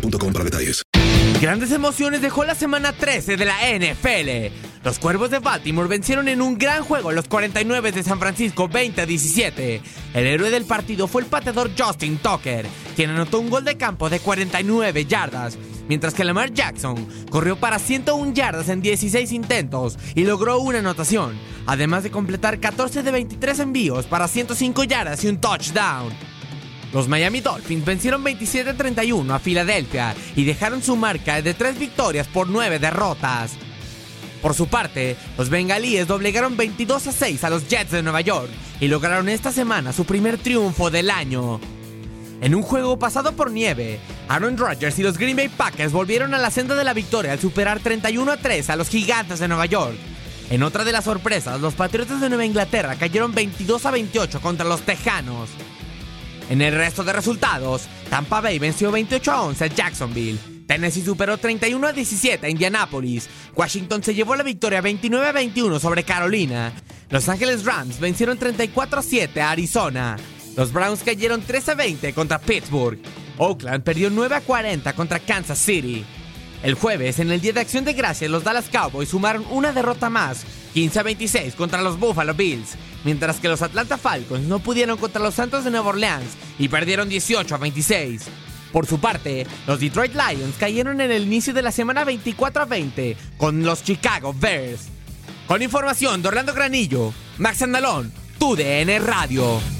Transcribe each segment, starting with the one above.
boostmobile.com para detalles. Grandes emociones dejó la semana 13 de la NFL. Los Cuervos de Baltimore vencieron en un gran juego los 49 de San Francisco 20 a 17. El héroe del partido fue el pateador Justin Tucker, quien anotó un gol de campo de 49 yardas, mientras que Lamar Jackson corrió para 101 yardas en 16 intentos y logró una anotación, además de completar 14 de 23 envíos para 105 yardas y un touchdown. Los Miami Dolphins vencieron 27-31 a Filadelfia y dejaron su marca de 3 victorias por 9 derrotas. Por su parte, los bengalíes doblegaron 22 a 6 a los Jets de Nueva York y lograron esta semana su primer triunfo del año. En un juego pasado por nieve, Aaron Rodgers y los Green Bay Packers volvieron a la senda de la victoria al superar 31 a 3 a los Gigantes de Nueva York. En otra de las sorpresas, los Patriotas de Nueva Inglaterra cayeron 22 a 28 contra los Tejanos. En el resto de resultados, Tampa Bay venció 28 a 11 a Jacksonville. Tennessee superó 31 a 17 a Indianapolis. Washington se llevó la victoria 29 a 21 sobre Carolina. Los Angeles Rams vencieron 34 a 7 a Arizona. Los Browns cayeron 13 a 20 contra Pittsburgh. Oakland perdió 9 a 40 contra Kansas City. El jueves, en el Día de Acción de Gracias, los Dallas Cowboys sumaron una derrota más, 15 a 26 contra los Buffalo Bills mientras que los Atlanta Falcons no pudieron contra los Santos de Nueva Orleans y perdieron 18 a 26. Por su parte, los Detroit Lions cayeron en el inicio de la semana 24 a 20 con los Chicago Bears. Con información de Orlando Granillo, Max Andalón, TUDN Radio.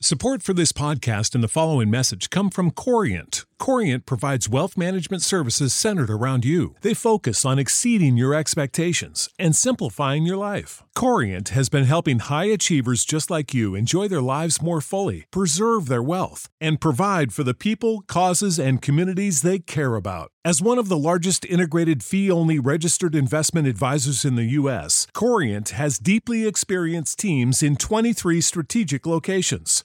Support for this podcast and the following message come from Corient. Corient provides wealth management services centered around you. They focus on exceeding your expectations and simplifying your life. Corient has been helping high achievers just like you enjoy their lives more fully, preserve their wealth, and provide for the people, causes, and communities they care about. As one of the largest integrated fee only registered investment advisors in the U.S., Corient has deeply experienced teams in 23 strategic locations.